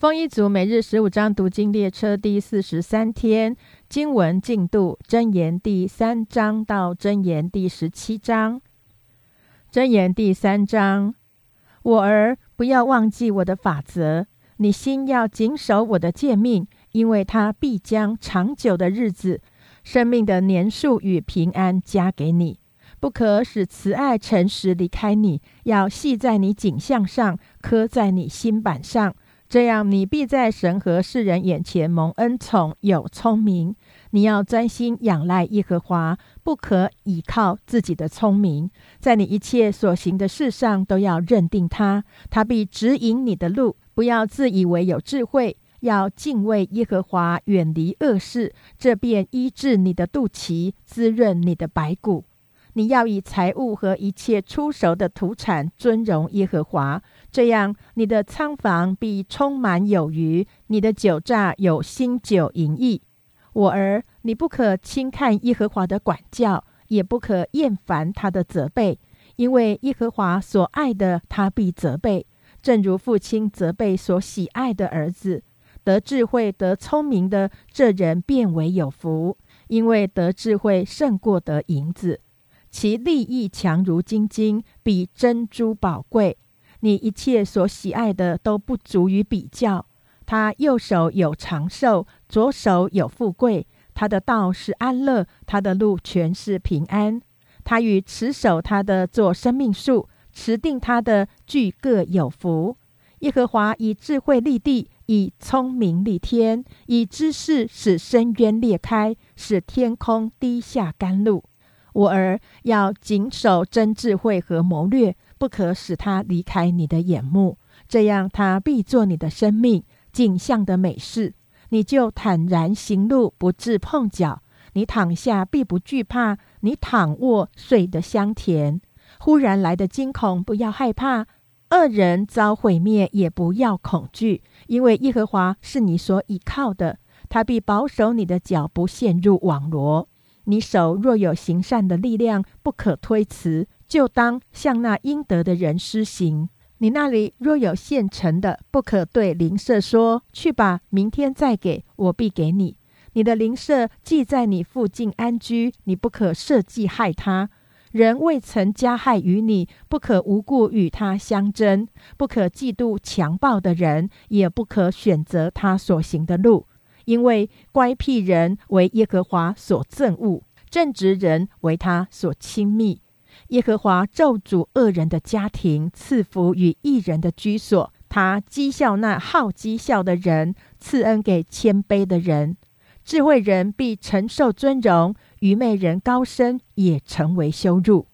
丰一族每日十五章读经列车第四十三天经文进度：箴言第三章到箴言第十七章。箴言第三章：我儿，不要忘记我的法则，你心要谨守我的诫命，因为他必将长久的日子、生命的年数与平安加给你。不可使慈爱、诚实离开你，要系在你颈项上，刻在你心板上。这样，你必在神和世人眼前蒙恩宠，有聪明。你要专心仰赖耶和华，不可倚靠自己的聪明。在你一切所行的事上，都要认定他，他必指引你的路。不要自以为有智慧，要敬畏耶和华，远离恶事，这便医治你的肚脐，滋润你的白骨。你要以财物和一切出熟的土产尊荣耶和华。这样，你的仓房必充满有余，你的酒榨有新酒盈溢。我儿，你不可轻看耶和华的管教，也不可厌烦他的责备，因为耶和华所爱的，他必责备，正如父亲责备所喜爱的儿子。得智慧、得聪明的这人，变为有福，因为得智慧胜过得银子，其利益强如金金，比珍珠宝贵。你一切所喜爱的都不足于比较。他右手有长寿，左手有富贵。他的道是安乐，他的路全是平安。他与持守他的做生命树，持定他的俱各有福。耶和华以智慧立地，以聪明立天，以知识使深渊裂开，使天空滴下甘露。我儿要谨守真智慧和谋略。不可使他离开你的眼目，这样他必做你的生命景象的美事。你就坦然行路，不致碰脚。你躺下必不惧怕，你躺卧睡得香甜。忽然来的惊恐，不要害怕；恶人遭毁灭，也不要恐惧，因为耶和华是你所倚靠的，他必保守你的脚不陷入网罗。你手若有行善的力量，不可推辞。就当向那应得的人施行。你那里若有现成的，不可对邻舍说：“去吧，明天再给我，必给你。”你的邻舍既在你附近安居，你不可设计害他。人未曾加害于你，不可无故与他相争，不可嫉妒强暴的人，也不可选择他所行的路，因为乖僻人为耶和华所憎恶，正直人为他所亲密。耶和华咒诅恶人的家庭，赐福与义人的居所。他讥笑那好讥笑的人，赐恩给谦卑的人。智慧人必承受尊荣，愚昧人高升也成为羞辱。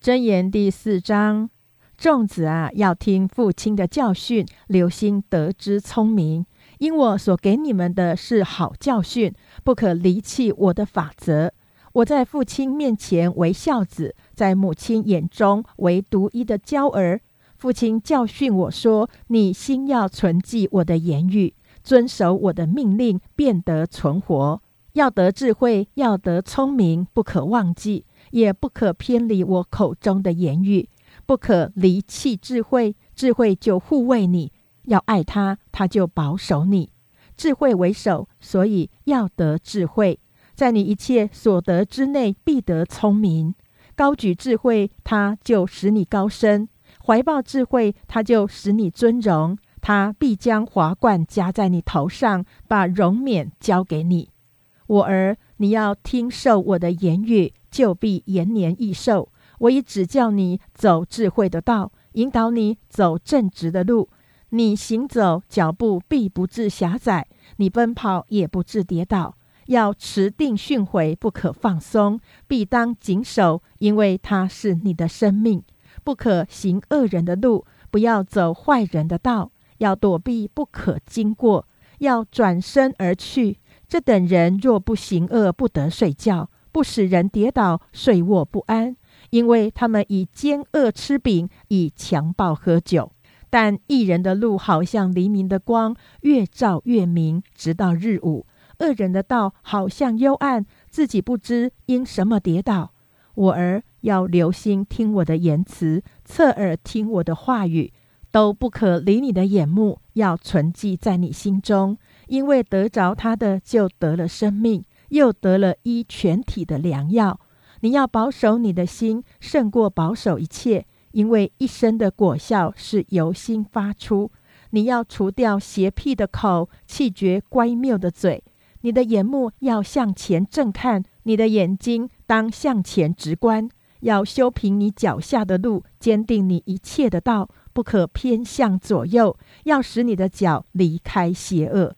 箴言第四章：众子啊，要听父亲的教训，留心得之聪明。因我所给你们的是好教训，不可离弃我的法则。我在父亲面前为孝子，在母亲眼中为独一的娇儿。父亲教训我说：“你心要存记我的言语，遵守我的命令，便得存活。要得智慧，要得聪明，不可忘记，也不可偏离我口中的言语，不可离弃智慧。智慧就护卫你，要爱他，他就保守你。智慧为首，所以要得智慧。”在你一切所得之内，必得聪明；高举智慧，他就使你高升；怀抱智慧，他就使你尊荣。他必将华冠加在你头上，把荣冕交给你。我儿，你要听受我的言语，就必延年益寿。我已指教你走智慧的道，引导你走正直的路。你行走脚步必不致狭窄，你奔跑也不致跌倒。要持定训诲，不可放松，必当谨守，因为它是你的生命。不可行恶人的路，不要走坏人的道，要躲避，不可经过，要转身而去。这等人若不行恶，不得睡觉，不使人跌倒，睡卧不安，因为他们以奸恶吃饼，以强暴喝酒。但一人的路，好像黎明的光，越照越明，直到日午。恶人的道好像幽暗，自己不知因什么跌倒。我儿要留心听我的言辞，侧耳听我的话语，都不可离你的眼目，要存记在你心中，因为得着他的，就得了生命，又得了医全体的良药。你要保守你的心，胜过保守一切，因为一生的果效是由心发出。你要除掉邪僻的口，气绝乖谬的嘴。你的眼目要向前正看，你的眼睛当向前直观。要修平你脚下的路，坚定你一切的道，不可偏向左右。要使你的脚离开邪恶。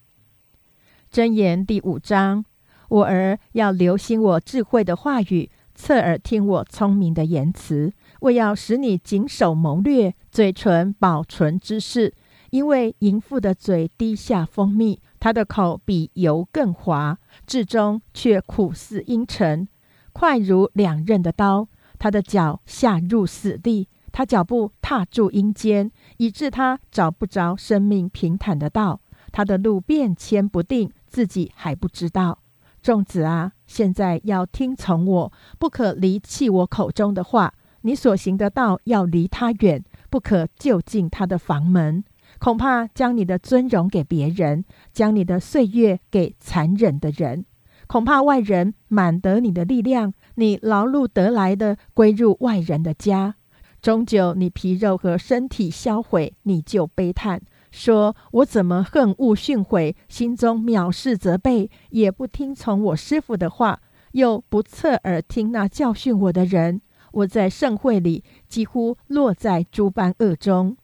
箴言第五章：我儿要留心我智慧的话语，侧耳听我聪明的言辞。我要使你谨守谋略，嘴唇保存知识。因为淫妇的嘴滴下蜂蜜，他的口比油更滑，至终却苦似阴沉，快如两刃的刀。他的脚下入死地，他脚步踏住阴间，以致他找不着生命平坦的道。他的路变迁不定，自己还不知道。众子啊，现在要听从我，不可离弃我口中的话。你所行的道要离他远，不可就近他的房门。恐怕将你的尊荣给别人，将你的岁月给残忍的人。恐怕外人满得你的力量，你劳碌得来的归入外人的家。终究你皮肉和身体销毁，你就悲叹说：“我怎么恨恶训诲，心中藐视责备，也不听从我师傅的话，又不侧耳听那教训我的人？我在盛会里几乎落在诸般恶中。”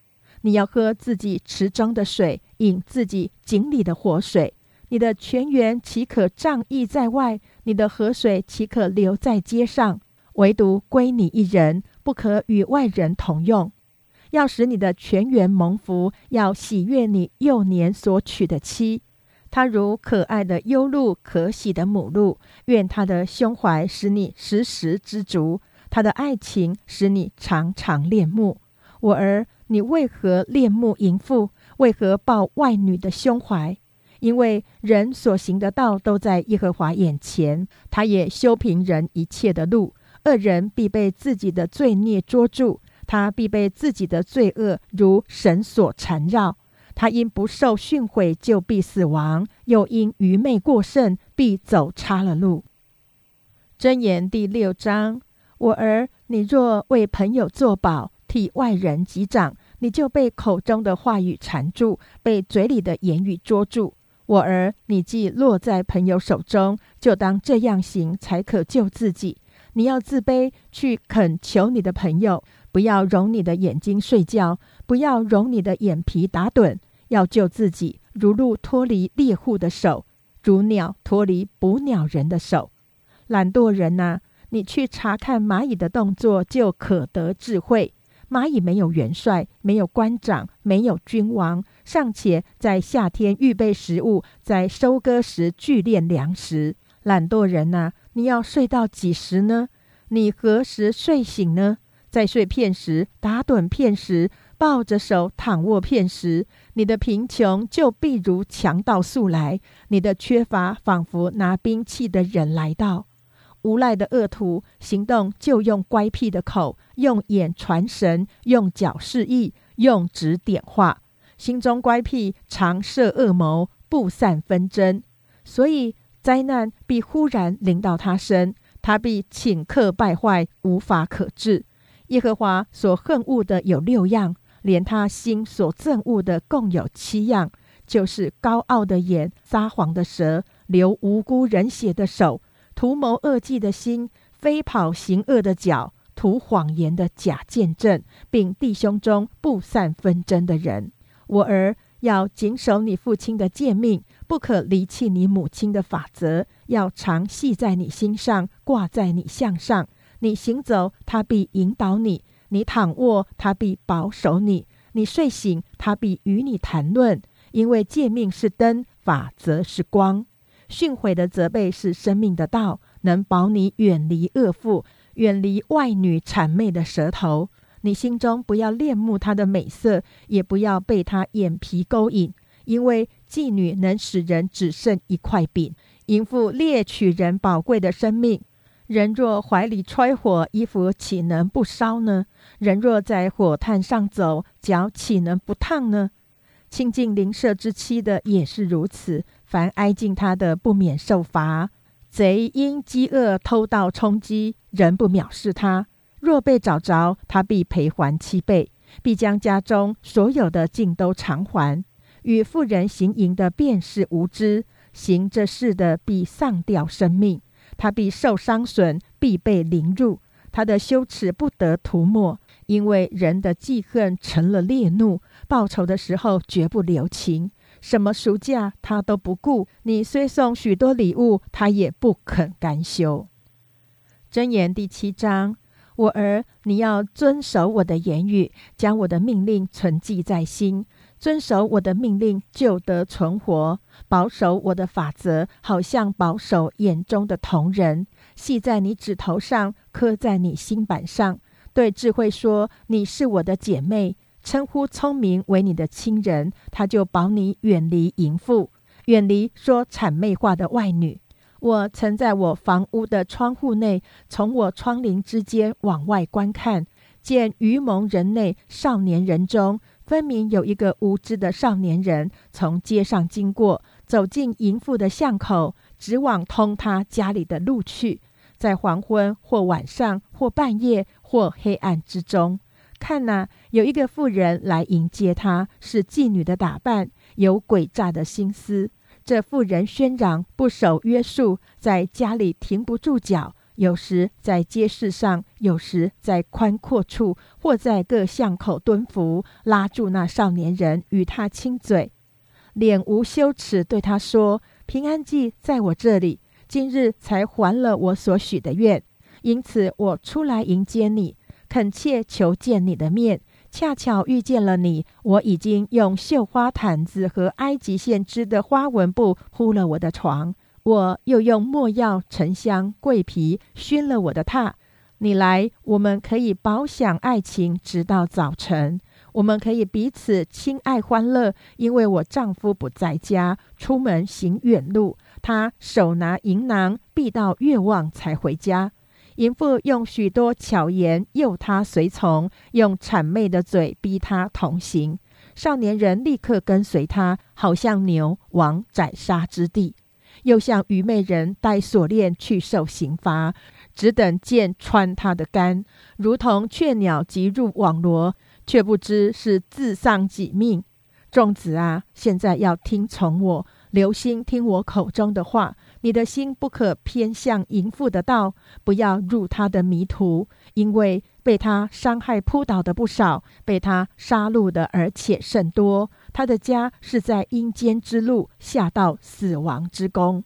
你要喝自己池中的水，饮自己井里的活水。你的泉源岂可仗义在外？你的河水岂可流在街上？唯独归你一人，不可与外人同用。要使你的泉源蒙福，要喜悦你幼年所娶的妻。她如可爱的优鹿，可喜的母鹿。愿她的胸怀使你时时知足，她的爱情使你常常恋慕。我儿。你为何恋慕淫妇？为何抱外女的胸怀？因为人所行的道都在耶和华眼前，他也修平人一切的路。恶人必被自己的罪孽捉住，他必被自己的罪恶如绳索缠绕。他因不受训诲，就必死亡；又因愚昧过甚，必走差了路。箴言第六章：我儿，你若为朋友作保。替外人击掌，你就被口中的话语缠住，被嘴里的言语捉住。我儿，你既落在朋友手中，就当这样行，才可救自己。你要自卑，去恳求你的朋友，不要容你的眼睛睡觉，不要容你的眼皮打盹。要救自己，如鹿脱离猎户的手，如鸟脱离捕鸟人的手。懒惰人呐，你去查看蚂蚁的动作，就可得智慧。蚂蚁没有元帅，没有官长，没有君王，尚且在夏天预备食物，在收割时聚炼粮食。懒惰人呐，你要睡到几时呢？你何时睡醒呢？在睡片时，打盹片时，抱着手躺卧片时，你的贫穷就必如强盗速来，你的缺乏仿佛拿兵器的人来到。无赖的恶徒行动，就用乖僻的口，用眼传神，用脚示意，用指点画。心中乖僻，常设恶谋，不散纷争。所以灾难必忽然临到他身，他必顷刻败坏，无法可治。耶和华所恨恶的有六样，连他心所憎恶的共有七样，就是高傲的眼，撒谎的舌，流无辜人血的手。图谋恶计的心，飞跑行恶的脚，图谎言的假见证，并弟兄中不散纷争的人。我儿要谨守你父亲的诫命，不可离弃你母亲的法则，要常系在你心上，挂在你项上。你行走，他必引导你；你躺卧，他必保守你；你睡醒，他必与你谈论。因为诫命是灯，法则是光。训诲的责备是生命的道，能保你远离恶妇，远离外女谄媚的舌头。你心中不要恋慕她的美色，也不要被她眼皮勾引，因为妓女能使人只剩一块饼，淫妇猎取人宝贵的生命。人若怀里揣火，衣服岂能不烧呢？人若在火炭上走，脚岂能不烫呢？亲近邻舍之妻的也是如此，凡挨近他的，不免受罚。贼因饥饿偷盗充饥，人不藐视他；若被找着，他必赔还七倍，必将家中所有的尽都偿还。与妇人行淫的，便是无知；行这事的，必丧掉生命。他必受伤损，必被凌辱。他的羞耻不得涂抹，因为人的记恨成了烈怒，报仇的时候绝不留情。什么暑假他都不顾。你虽送许多礼物，他也不肯甘休。箴言第七章：我儿，你要遵守我的言语，将我的命令存记在心。遵守我的命令，就得存活；保守我的法则，好像保守眼中的瞳人，系在你指头上，刻在你心板上。对智慧说：“你是我的姐妹。”称呼聪明为你的亲人，他就保你远离淫妇，远离说谄媚话的外女。我曾在我房屋的窗户内，从我窗棂之间往外观看，见愚蒙人内少年人中。分明有一个无知的少年人从街上经过，走进淫妇的巷口，直往通他家里的路去。在黄昏或晚上或半夜或黑暗之中，看呐，有一个妇人来迎接他，是妓女的打扮，有诡诈的心思。这妇人喧嚷，不守约束，在家里停不住脚。有时在街市上，有时在宽阔处，或在各巷口蹲伏，拉住那少年人，与他亲嘴，脸无羞耻，对他说：“平安记在我这里，今日才还了我所许的愿，因此我出来迎接你，恳切求见你的面。恰巧遇见了你，我已经用绣花毯子和埃及线织的花纹布铺了我的床。”我又用墨药、沉香、桂皮熏了我的榻。你来，我们可以饱享爱情，直到早晨。我们可以彼此亲爱欢乐，因为我丈夫不在家，出门行远路。他手拿银囊，必到月望才回家。淫妇用许多巧言诱他随从，用谄媚的嘴逼他同行。少年人立刻跟随他，好像牛往宰杀之地。又像愚昧人带锁链去受刑罚，只等剑穿他的肝，如同雀鸟急入网罗，却不知是自丧己命。众子啊，现在要听从我，留心听我口中的话。你的心不可偏向淫妇的道，不要入他的迷途，因为被他伤害扑倒的不少，被他杀戮的而且甚多。他的家是在阴间之路，下到死亡之宫。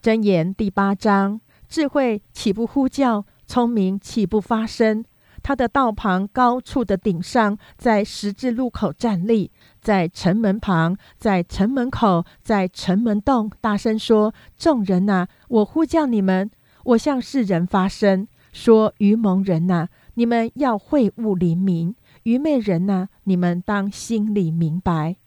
箴言第八章：智慧岂不呼叫？聪明岂不发声？他的道旁高处的顶上，在十字路口站立，在城门旁，在城门口，在城门洞，大声说：“众人呐，我呼叫你们，我向世人发声，说：愚蒙人呐，你们要会悟灵明。”愚昧人呐，你们当心里明白，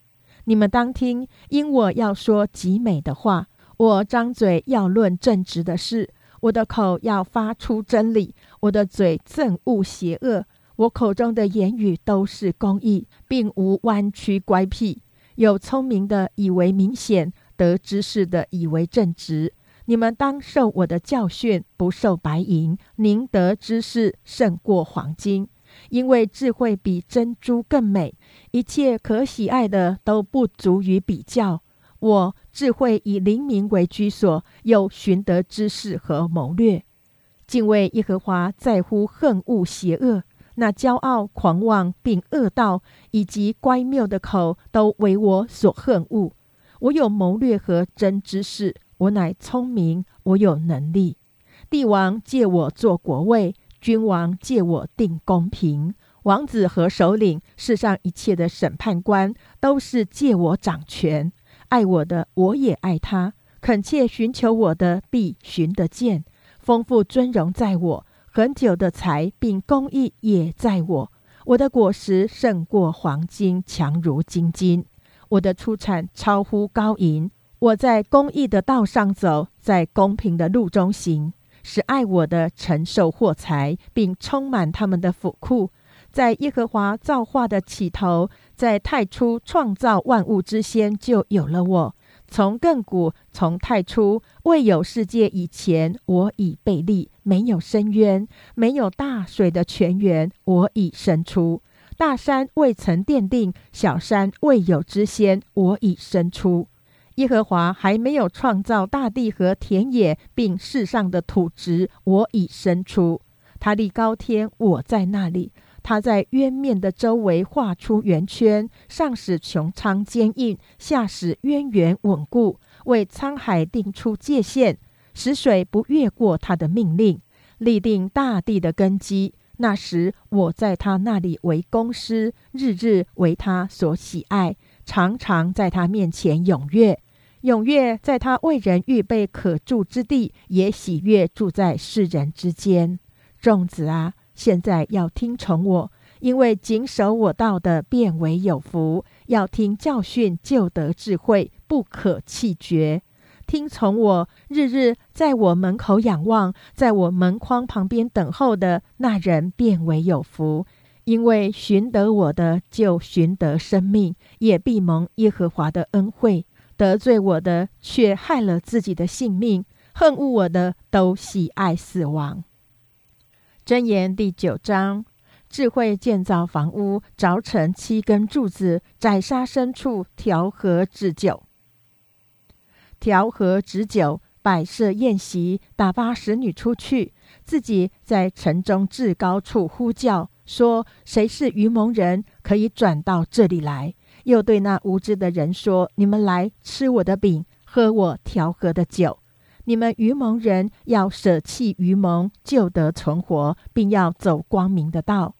你们当听，因我要说极美的话。我张嘴要论正直的事，我的口要发出真理，我的嘴憎恶邪恶。我口中的言语都是公义，并无弯曲乖僻。有聪明的以为明显，得知识的以为正直。你们当受我的教训，不受白银。宁得知识胜过黄金。因为智慧比珍珠更美，一切可喜爱的都不足于比较。我智慧以灵明为居所，又寻得知识和谋略。敬畏耶和华，在乎恨恶邪恶。那骄傲、狂妄并恶道，以及乖谬的口，都为我所恨恶。我有谋略和真知识，我乃聪明，我有能力。帝王借我做国位。君王借我定公平，王子和首领，世上一切的审判官，都是借我掌权。爱我的，我也爱他；恳切寻求我的，必寻得见。丰富尊荣在我，很久的财并公义也在我。我的果实胜过黄金，强如金金。我的出产超乎高银。我在公义的道上走，在公平的路中行。使爱我的承受货财，并充满他们的府库。在耶和华造化的起头，在太初创造万物之先，就有了我。从亘古，从太初，未有世界以前，我已被立；没有深渊，没有大水的泉源，我已生出。大山未曾奠定，小山未有之先，我已生出。耶和华还没有创造大地和田野，并世上的土质，我已生出。他立高天，我在那里。他在渊面的周围画出圆圈，上使穹苍坚硬，下使渊源稳固，为沧海定出界限，使水不越过他的命令，立定大地的根基。那时，我在他那里为公师，日日为他所喜爱，常常在他面前踊跃，踊跃在他为人预备可住之地，也喜悦住在世人之间。众子啊！现在要听从我，因为谨守我道的，变为有福。要听教训，就得智慧，不可弃绝。听从我，日日在我门口仰望，在我门框旁边等候的那人，变为有福。因为寻得我的，就寻得生命，也必蒙耶和华的恩惠。得罪我的，却害了自己的性命；恨恶我的，都喜爱死亡。箴言第九章：智慧建造房屋，凿成七根柱子，宰杀牲畜，调和止酒。调和止酒，摆设宴席，打发使女出去，自己在城中至高处呼叫，说：“谁是愚蒙人，可以转到这里来？”又对那无知的人说：“你们来吃我的饼，喝我调和的酒。”你们愚蒙人要舍弃愚蒙，就得存活，并要走光明的道。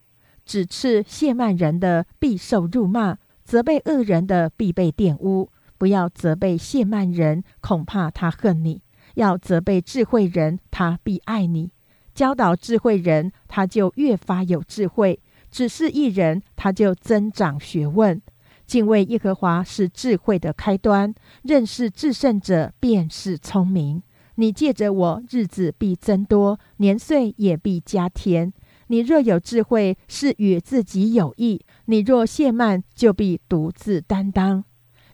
指斥亵慢人的必受辱骂，责备恶人的必被玷污。不要责备亵慢人，恐怕他恨你；要责备智慧人，他必爱你。教导智慧人，他就越发有智慧；只是一人，他就增长学问。敬畏耶和华是智慧的开端，认识至圣者便是聪明。你借着我，日子必增多，年岁也必加添。你若有智慧，是与自己有益；你若懈慢，就必独自担当。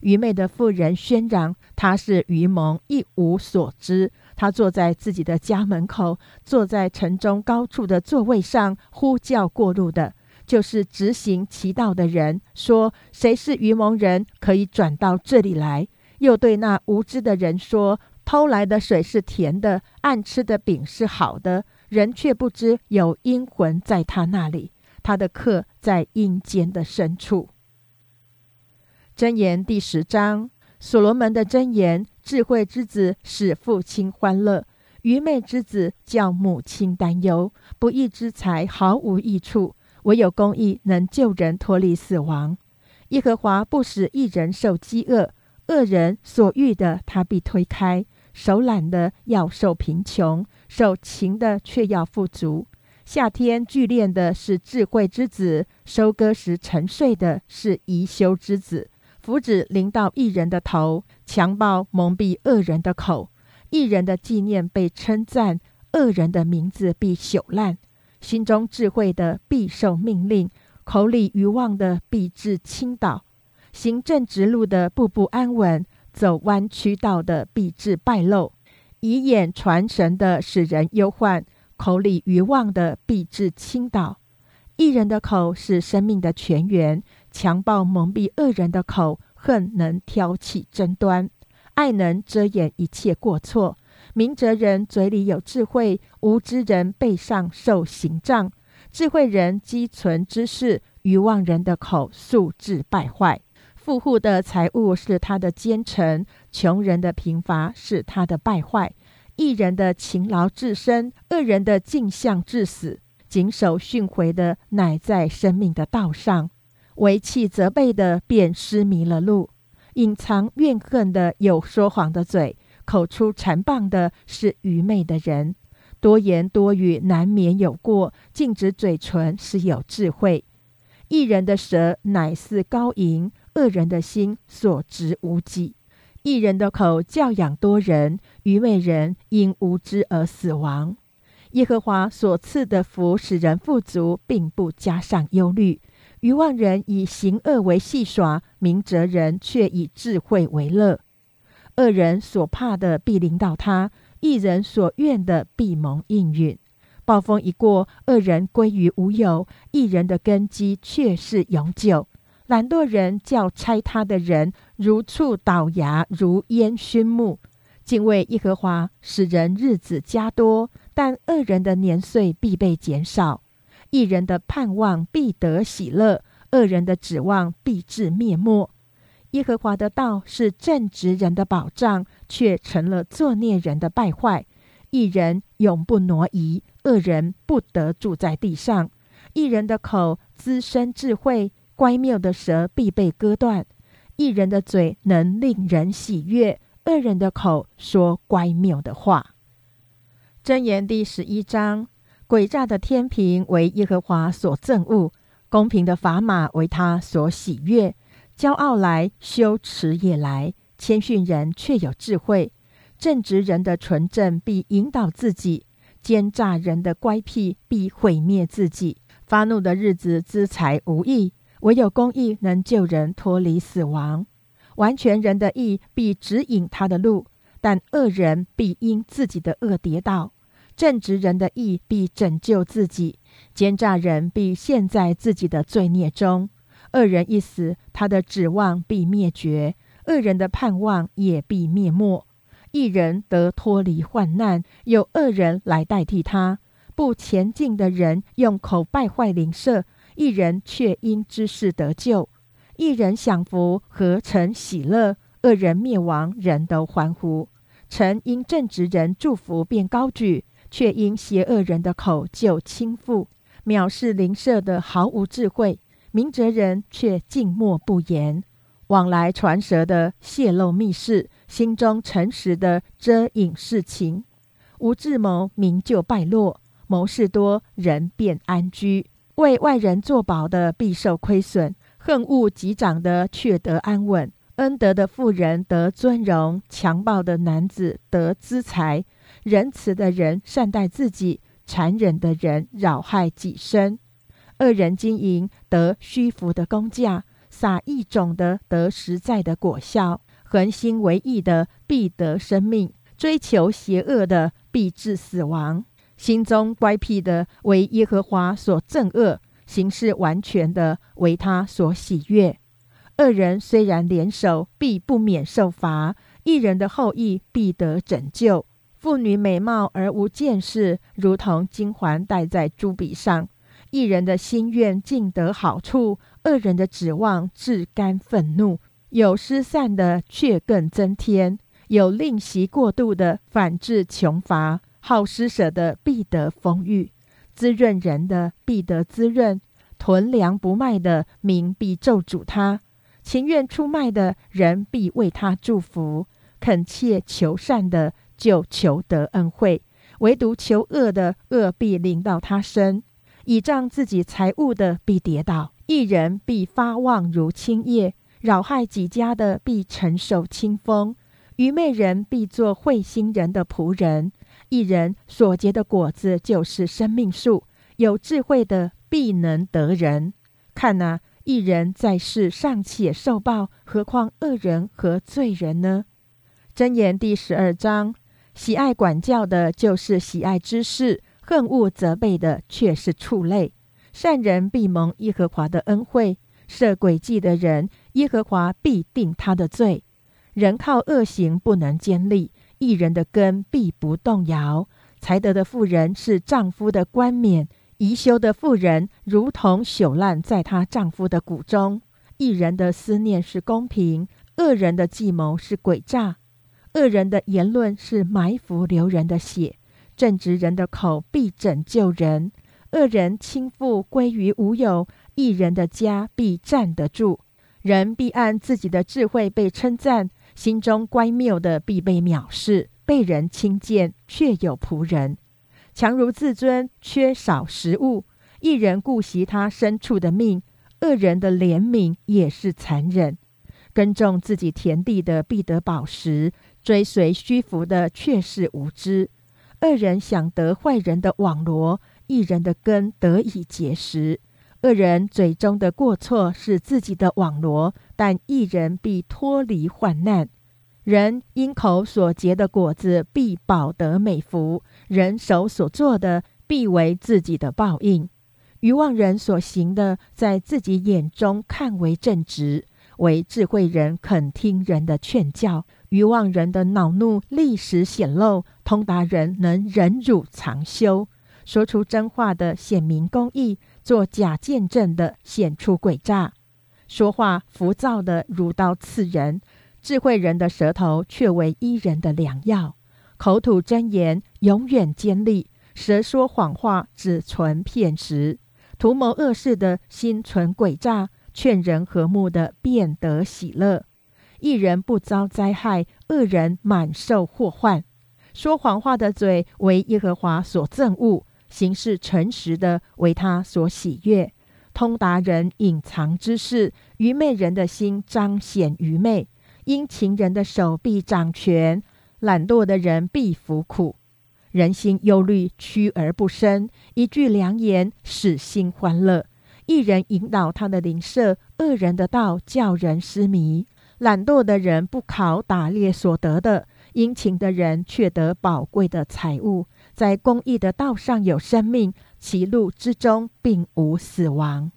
愚昧的妇人喧嚷，他是愚蒙，一无所知。他坐在自己的家门口，坐在城中高处的座位上，呼叫过路的，就是执行其道的人，说：“谁是愚蒙人，可以转到这里来？”又对那无知的人说。偷来的水是甜的，暗吃的饼是好的，人却不知有阴魂在他那里，他的客在阴间的深处。箴言第十章，所罗门的箴言：智慧之子使父亲欢乐，愚昧之子叫母亲担忧。不义之财毫无益处，唯有公义能救人脱离死亡。耶和华不使一人受饥饿，恶人所欲的他必推开。手懒的要受贫穷，手勤的却要富足。夏天聚练的是智慧之子，收割时沉睡的是宜修之子。福祉临到一人的头，强暴蒙蔽恶人的口。一人的纪念被称赞，恶人的名字必朽烂。心中智慧的必受命令，口里愚妄的必致倾倒。行正直路的步步安稳。走弯曲道的必致败露，以眼传神的使人忧患，口里愚妄的必致倾倒。一人的口是生命的泉源，强暴蒙蔽恶人的口，恨能挑起争端，爱能遮掩一切过错。明哲人嘴里有智慧，无知人背上受刑杖。智慧人积存知识，愚妄人的口素质败坏。富户的财物是他的奸臣，穷人的贫乏是他的败坏。一人的勤劳至生，恶人的镜像至死。谨守训诲的，乃在生命的道上；为弃责备的，便失迷了路。隐藏怨恨的，有说谎的嘴；口出残谤的，是愚昧的人。多言多语，难免有过；禁止嘴唇，是有智慧。一人的舌乃似高银。恶人的心所值无几，一人的口教养多人，愚昧人因无知而死亡。耶和华所赐的福使人富足，并不加上忧虑。愚妄人以行恶为戏耍，明哲人却以智慧为乐。恶人所怕的必临到他，一人所愿的必蒙应允。暴风一过，恶人归于无有；一人的根基却是永久。懒惰人叫拆他的人如醋倒牙，如烟熏木。敬畏耶和华，使人日子加多。但恶人的年岁必被减少，一人的盼望必得喜乐，恶人的指望必至灭没。耶和华的道是正直人的保障，却成了作孽人的败坏。一人永不挪移，恶人不得住在地上。一人的口滋生智慧，乖谬的舌必被割断。一人的嘴能令人喜悦，恶人的口说乖谬的话。箴言第十一章：诡诈的天平为耶和华所憎恶，公平的砝码为他所喜悦。骄傲来，羞耻也来；谦逊人却有智慧。正直人的纯正必引导自己，奸诈人的乖僻必毁灭自己。发怒的日子资财无益，唯有公义能救人脱离死亡。完全人的义必指引他的路，但恶人必因自己的恶跌倒。正直人的义必拯救自己，奸诈人必陷在自己的罪孽中。恶人一死，他的指望必灭绝；恶人的盼望也必灭没。一人得脱离患难，有恶人来代替他。不前进的人用口败坏邻舍，一人却因知识得救。一人享福，何曾喜乐；恶人灭亡，人都欢呼。臣因正直人祝福，便高举。却因邪恶人的口就轻覆，藐视邻舍的毫无智慧；明哲人却静默不言，往来传舌的泄露密事，心中诚实的遮隐事情。无智谋，名就败落；谋事多，人便安居。为外人作保的必受亏损，恨恶及长的却得安稳。恩德的妇人得尊荣，强暴的男子得资财。仁慈的人善待自己，残忍的人扰害己身。恶人经营得虚浮的工价，撒异种的得实在的果效。恒心为义的必得生命，追求邪恶的必致死亡。心中乖僻的为耶和华所憎恶，行事完全的为他所喜悦。二人虽然联手，必不免受罚；一人的后裔必得拯救。妇女美貌而无见识，如同金环戴在猪鼻上。一人的心愿尽得好处，恶人的指望自甘愤怒。有失散的，却更增添；有吝惜过度的，反致穷乏。好施舍的，必得丰裕；滋润人的，必得滋润；囤粮不卖的，民必咒诅他；情愿出卖的人，必为他祝福；恳切求善的。就求得恩惠，唯独求恶的恶必临到他身；倚仗自己财物的必跌倒；一人必发旺如青叶，扰害己家的必承受清风；愚昧人必做慧心人的仆人；一人所结的果子就是生命树；有智慧的必能得人。看呐，一人在世尚且受报，何况恶人和罪人呢？箴言第十二章。喜爱管教的，就是喜爱知识；恨恶责备的，却是畜类。善人必蒙耶和华的恩惠，设诡计的人，耶和华必定他的罪。人靠恶行不能坚立，一人的根必不动摇。才德的妇人是丈夫的冠冕，宜修的妇人如同朽烂在她丈夫的骨中。一人的思念是公平，恶人的计谋是诡诈。恶人的言论是埋伏流人的血，正直人的口必拯救人。恶人倾覆归于无有，一人的家必站得住。人必按自己的智慧被称赞，心中乖谬的必被藐视。被人轻贱，却有仆人。强如自尊，缺少食物。一人顾惜他牲畜的命，恶人的怜悯也是残忍。耕种自己田地的必得饱食。追随虚浮的却是无知，恶人想得坏人的网罗，一人的根得以结实。恶人嘴中的过错是自己的网罗，但一人必脱离患难。人因口所结的果子，必保得美福；人手所做的，必为自己的报应。愚妄人所行的，在自己眼中看为正直；为智慧人肯听人的劝教。愚妄人的恼怒立时显露，通达人能忍辱藏羞，说出真话的显明公义，做假见证的显出诡诈，说话浮躁的如刀刺人。智慧人的舌头却为伊人的良药，口吐真言永远坚立，舌说谎话只存骗时，图谋恶事的心存诡诈，劝人和睦的便得喜乐。一人不遭灾害，恶人满受祸患。说谎话的嘴为耶和华所憎恶，行事诚实的为他所喜悦。通达人隐藏之事，愚昧人的心彰显愚昧。殷勤人的手臂掌权，懒惰的人必服苦。人心忧虑，屈而不伸；一句良言，使心欢乐。一人引导他的邻舍，恶人的道叫人失迷。懒惰的人不考打猎所得的，殷勤的人却得宝贵的财物。在公义的道上有生命，其路之中并无死亡。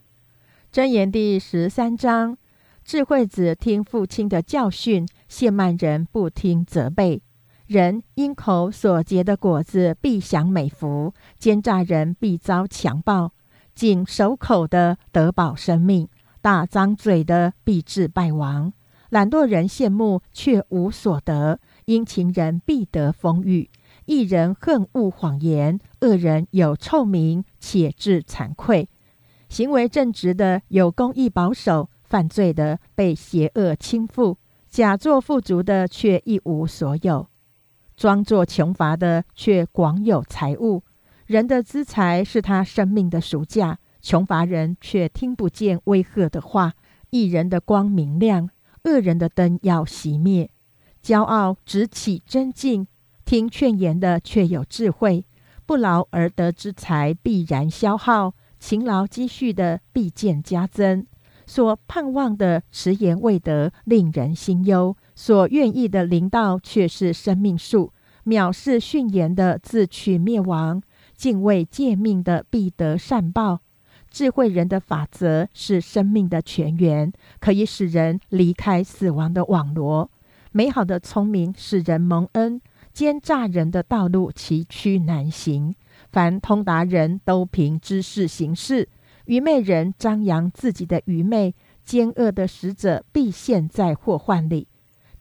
箴言第十三章。智慧子听父亲的教训，谢曼人不听责备。人因口所结的果子必享美福，奸诈人必遭强暴。谨守口的得保生命，大张嘴的必致败亡。懒惰人羡慕却无所得，殷勤人必得丰裕。一人恨恶谎言，恶人有臭名且致惭愧。行为正直的有公义保守。犯罪的被邪恶倾覆，假作富足的却一无所有，装作穷乏的却广有财物。人的资财是他生命的赎价，穷乏人却听不见威吓的话。一人的光明亮，恶人的灯要熄灭。骄傲只起真敬，听劝言的却有智慧。不劳而得之财必然消耗，勤劳积蓄的必见加增。所盼望的迟延未得，令人心忧；所愿意的灵道却是生命树。藐视训言的，自取灭亡；敬畏诫命的，必得善报。智慧人的法则是生命的泉源，可以使人离开死亡的网罗。美好的聪明使人蒙恩，奸诈人的道路崎岖难行。凡通达人都凭知识行事。愚昧人张扬自己的愚昧，奸恶的使者必陷在祸患里。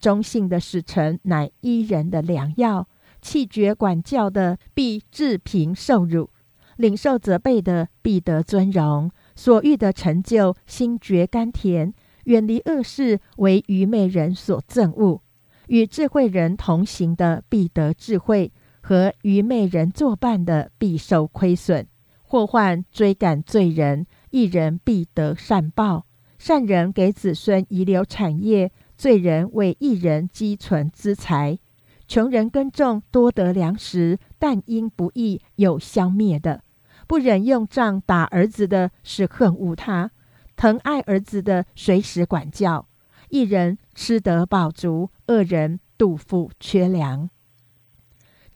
忠信的使臣乃伊人的良药，气绝管教的必治贫受辱，领受责备的必得尊荣。所欲的成就，心觉甘甜。远离恶事，为愚昧人所憎恶。与智慧人同行的必得智慧，和愚昧人作伴的必受亏损。祸患追赶罪人，一人必得善报；善人给子孙遗留产业，罪人为一人积存资财。穷人耕种多得粮食，但因不义有消灭的。不忍用杖打儿子的，是恨恶他；疼爱儿子的，随时管教。一人吃得饱足，恶人肚腹缺粮。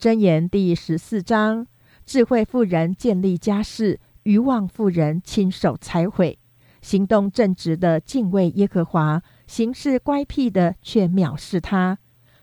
箴言第十四章。智慧妇人建立家室，愚妄妇人亲手拆毁。行动正直的敬畏耶和华，行事乖僻的却藐视他。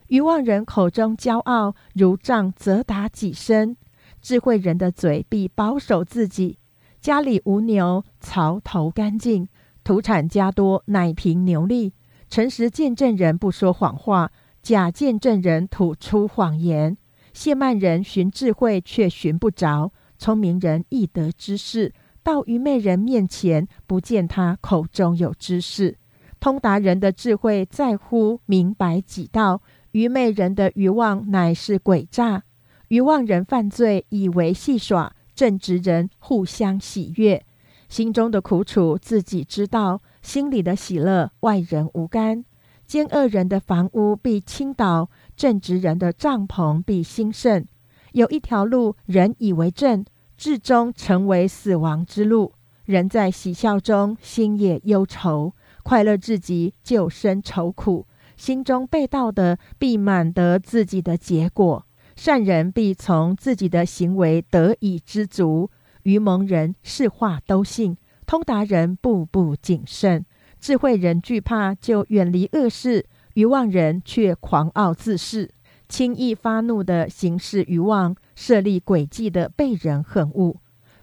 愚妄人口中骄傲，如杖责打己身。智慧人的嘴必保守自己。家里无牛，槽头干净；土产加多，奶瓶牛力。诚实见证人不说谎话，假见证人吐出谎言。谢曼人寻智慧，却寻不着；聪明人易得知识，到愚昧人面前，不见他口中有知识。通达人的智慧在乎明白己道，愚昧人的欲望乃是诡诈。愚妄人犯罪，以为戏耍；正直人互相喜悦。心中的苦楚自己知道，心里的喜乐外人无干。奸恶人的房屋必倾倒，正直人的帐篷必兴盛。有一条路，人以为正，至终成为死亡之路。人在喜笑中，心也忧愁；快乐至极，就生愁苦。心中被盗的，必满得自己的结果；善人必从自己的行为得以知足。愚蒙人是话都信，通达人步步谨慎。智慧人惧怕，就远离恶事；愚妄人却狂傲自恃，轻易发怒的行事愚妄，设立诡计的被人恨恶。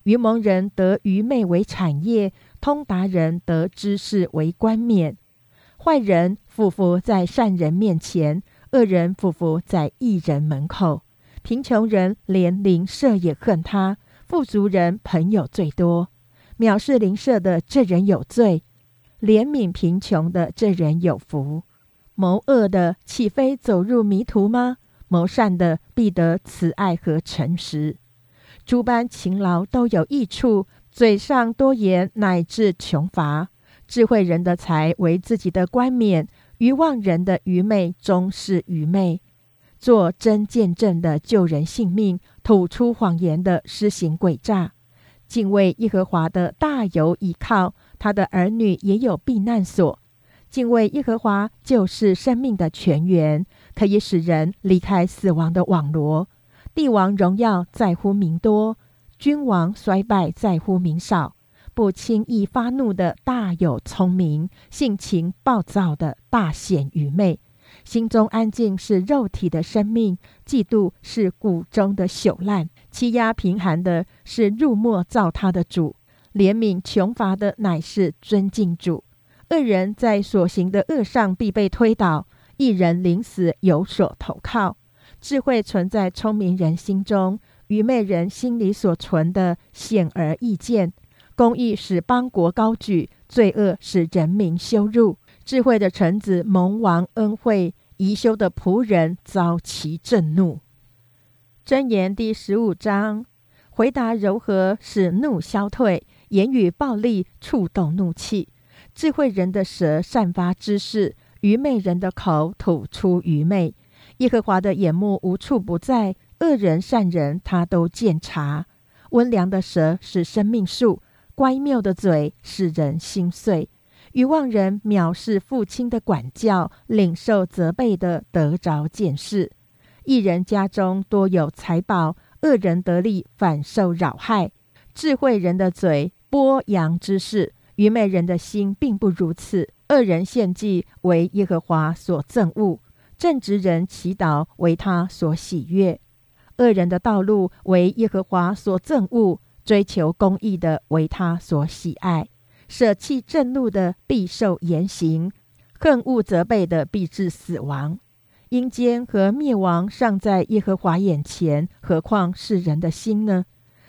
愚蒙人得愚昧为产业，通达人得知识为冠冕。坏人匍匐在善人面前，恶人匍匐在义人门口。贫穷人连邻舍也恨他，富足人朋友最多。藐视邻舍的这人有罪，怜悯贫穷的这人有福。谋恶的岂非走入迷途吗？谋善的必得慈爱和诚实。诸般勤劳都有益处，嘴上多言乃至穷乏。智慧人的财为自己的冠冕，愚妄人的愚昧终是愚昧。做真见证的救人性命，吐出谎言的施行诡诈。敬畏耶和华的大有倚靠，他的儿女也有避难所。敬畏耶和华就是生命的泉源，可以使人离开死亡的网罗。帝王荣耀在乎名多，君王衰败在乎名少。不轻易发怒的大有聪明，性情暴躁的大显愚昧。心中安静是肉体的生命，嫉妒是骨中的朽烂。欺压贫寒的是入末造他的主，怜悯穷乏的乃是尊敬主。恶人在所行的恶上必被推倒，一人临死有所投靠。智慧存在聪明人心中，愚昧人心里所存的显而易见。公义使邦国高举，罪恶使人民羞辱。智慧的臣子蒙王恩惠，宜修的仆人遭其震怒。箴言第十五章：回答柔和，使怒消退；言语暴力，触动怒气。智慧人的舌散发知识，愚昧人的口吐出愚昧。耶和华的眼目无处不在，恶人善人他都见察。温良的舌是生命树，乖谬的嘴使人心碎。愚妄人藐视父亲的管教，领受责备的得着见识。一人家中多有财宝，恶人得利反受扰害。智慧人的嘴播扬之事，愚昧人的心并不如此。恶人献祭为耶和华所憎恶。正直人祈祷为他所喜悦，恶人的道路为耶和华所憎恶，追求公义的为他所喜爱。舍弃正怒的必受严刑，恨恶责备的必致死亡。阴间和灭亡尚在耶和华眼前，何况是人的心呢？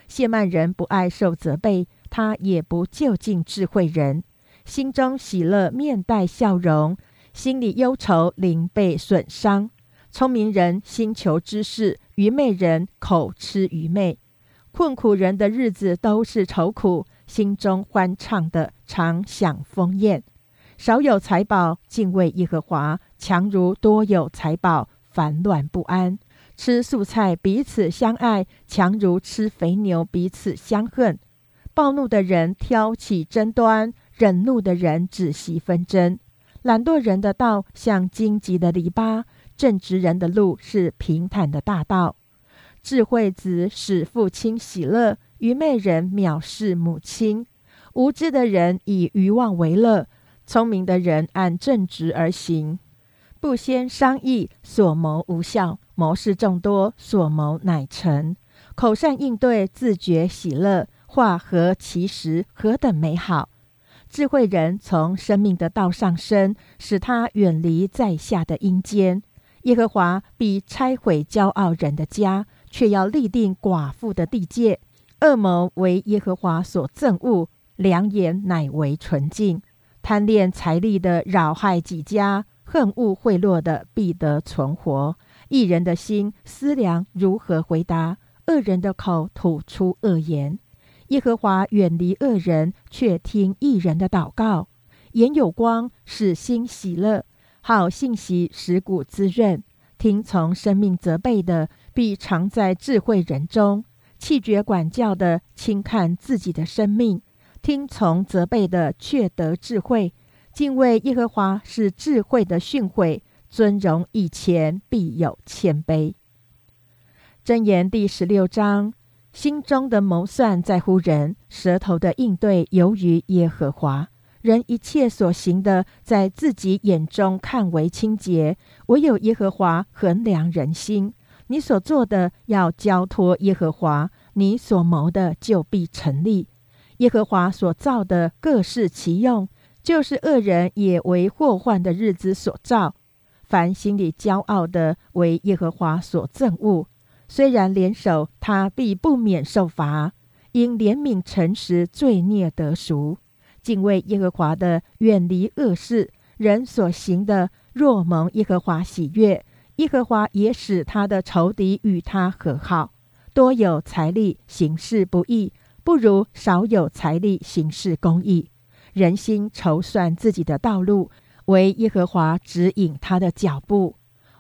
谢曼人不爱受责备，他也不就近智慧人，心中喜乐，面带笑容。心里忧愁，灵被损伤。聪明人心求知识，愚昧人口吃愚昧。困苦人的日子都是愁苦，心中欢畅的常享丰宴。少有财宝，敬畏耶和华，强如多有财宝，烦乱不安。吃素菜彼此相爱，强如吃肥牛彼此相恨。暴怒的人挑起争端，忍怒的人止息纷争。懒惰人的道像荆棘的篱笆，正直人的路是平坦的大道。智慧子使父亲喜乐，愚昧人藐视母亲。无知的人以愚妄为乐，聪明的人按正直而行。不先商议，所谋无效；谋事众多，所谋乃成。口善应对，自觉喜乐。话合其实，何等美好！智慧人从生命的道上升，使他远离在下的阴间。耶和华必拆毁骄傲人的家，却要立定寡妇的地界。恶谋为耶和华所憎恶，良言乃为纯净。贪恋财力的扰害己家，恨恶贿赂的必得存活。一人的心思量如何回答，恶人的口吐出恶言。耶和华远离恶人，却听一人的祷告。眼有光，使心喜乐；好信息使骨滋润。听从生命责备的，必常在智慧人中。气绝管教的轻看自己的生命，听从责备的却得智慧。敬畏耶和华是智慧的训诲，尊荣以前必有谦卑。箴言第十六章：心中的谋算在乎人，舌头的应对由于耶和华。人一切所行的，在自己眼中看为清洁，唯有耶和华衡量人心。你所做的要交托耶和华，你所谋的就必成立。耶和华所造的各适其用。就是恶人也为祸患的日子所造，凡心里骄傲的为耶和华所憎恶。虽然联手，他必不免受罚。因怜悯诚实，罪孽得赎。敬畏耶和华的，远离恶事。人所行的，若蒙耶和华喜悦，耶和华也使他的仇敌与他和好。多有财力行事不义，不如少有财力行事公义。人心筹算自己的道路，为耶和华指引他的脚步。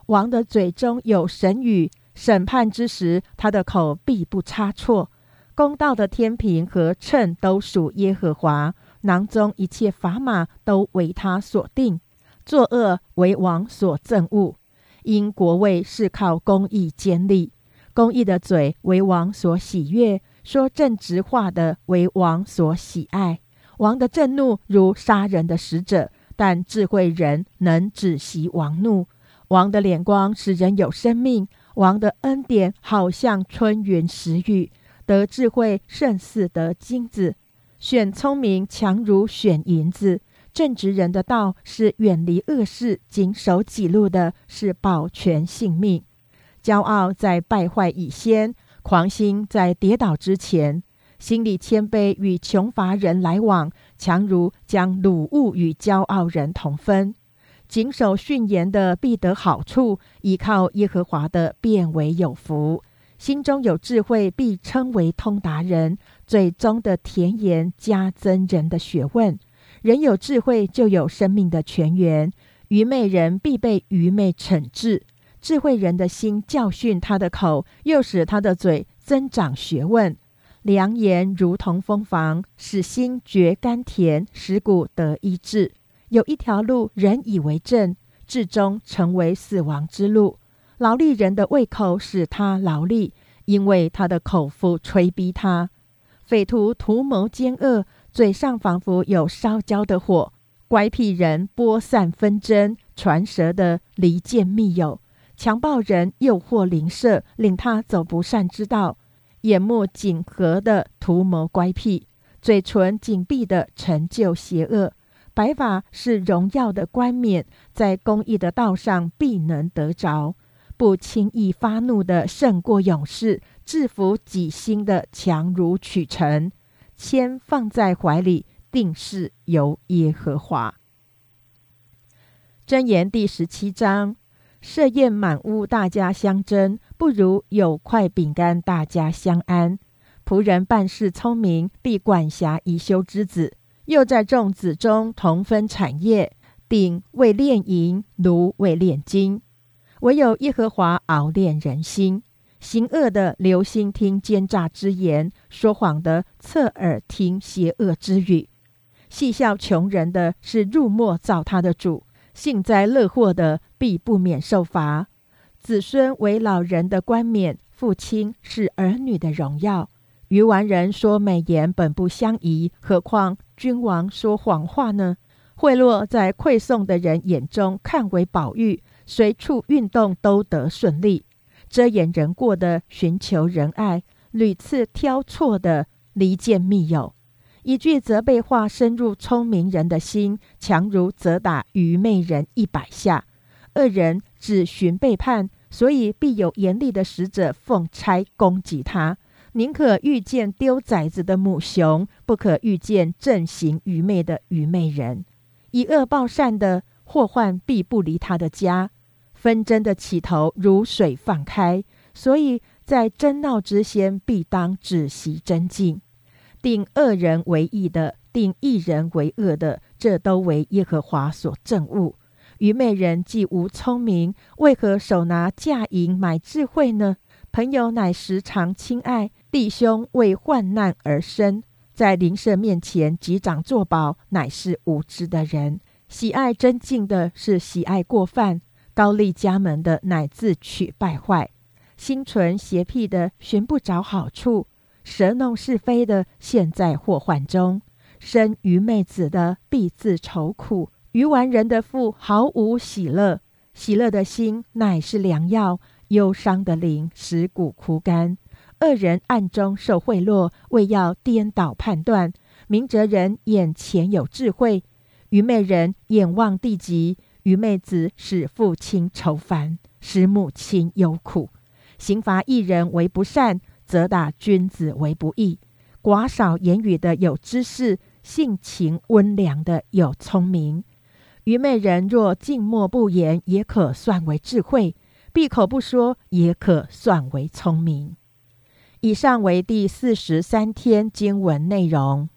王的嘴中有神语，审判之时，他的口必不差错。公道的天平和秤都属耶和华，囊中一切砝码都为他所定。作恶为王所憎恶，因国位是靠公义建立。公义的嘴为王所喜悦，说正直话的为王所喜爱。王的震怒如杀人的使者，但智慧人能止息王怒。王的脸光使人有生命，王的恩典好像春云时雨。得智慧胜似得金子，选聪明强如选银子。正直人的道是远离恶事，谨守己路的是保全性命。骄傲在败坏以先，狂心在跌倒之前。心里谦卑与穷乏人来往，强如将鲁物与骄傲人同分。谨守训言的必得好处，依靠耶和华的变为有福。心中有智慧，必称为通达人。最终的甜言加增人的学问。人有智慧，就有生命的泉源。愚昧人必被愚昧惩治。智慧人的心教训他的口，又使他的嘴增长学问。良言如同蜂房，使心觉甘甜，使骨得医治。有一条路，人以为正，至终成为死亡之路。劳力人的胃口使他劳力，因为他的口腹催逼他。匪徒图谋奸恶，嘴上仿佛有烧焦的火。乖僻人播散纷争，传舌的离间密友。强暴人诱惑邻舍，令他走不善之道。眼目紧合的图谋乖僻，嘴唇紧闭的成就邪恶。白发是荣耀的冠冕，在公义的道上必能得着。不轻易发怒的胜过勇士，制服己心的强如取成。铅放在怀里，定是由耶和华。箴言第十七章。设宴满屋，大家相争，不如有块饼干，大家相安。仆人办事聪明，必管辖宜修之子，又在众子中同分产业。鼎为炼银，炉为炼金，唯有耶和华熬炼人心。行恶的留心听奸诈之言，说谎的侧耳听邪恶之语。戏笑穷人的是入墨造他的主。幸灾乐祸的必不免受罚。子孙为老人的冠冕，父亲是儿女的荣耀。愚顽人说美言本不相宜，何况君王说谎话呢？贿赂在馈送的人眼中看为宝玉，随处运动都得顺利。遮掩人过的寻求仁爱，屡次挑错的离间密友。一句责备话深入聪明人的心，强如责打愚昧人一百下。恶人只寻背叛，所以必有严厉的使者奉差攻击他。宁可遇见丢崽子的母熊，不可遇见正行愚昧的愚昧人。以恶报善的祸患必不离他的家。纷争的起头如水放开，所以在争闹之先，必当止息真静。定恶人为义的，定义人为恶的，这都为耶和华所憎恶。愚昧人既无聪明，为何手拿价银买智慧呢？朋友乃时常亲爱，弟兄为患难而生，在邻舍面前击掌作保，乃是无知的人。喜爱真敬的是喜爱过犯，高丽家门的乃自取败坏，心存邪僻的寻不着好处，舌弄是非的陷在祸患中，生愚昧子的必自愁苦，愚顽人的腹毫无喜乐。喜乐的心乃是良药，忧伤的灵使骨枯干。恶人暗中受贿赂，为要颠倒判断；明哲人眼前有智慧。愚昧人眼望地极，愚昧子使父亲愁烦，使母亲忧苦。刑罚一人为不善，责打君子为不义。寡少言语的有知识，性情温良的有聪明。愚昧人若静默不言，也可算为智慧；闭口不说，也可算为聪明。以上为第四十三天经文内容。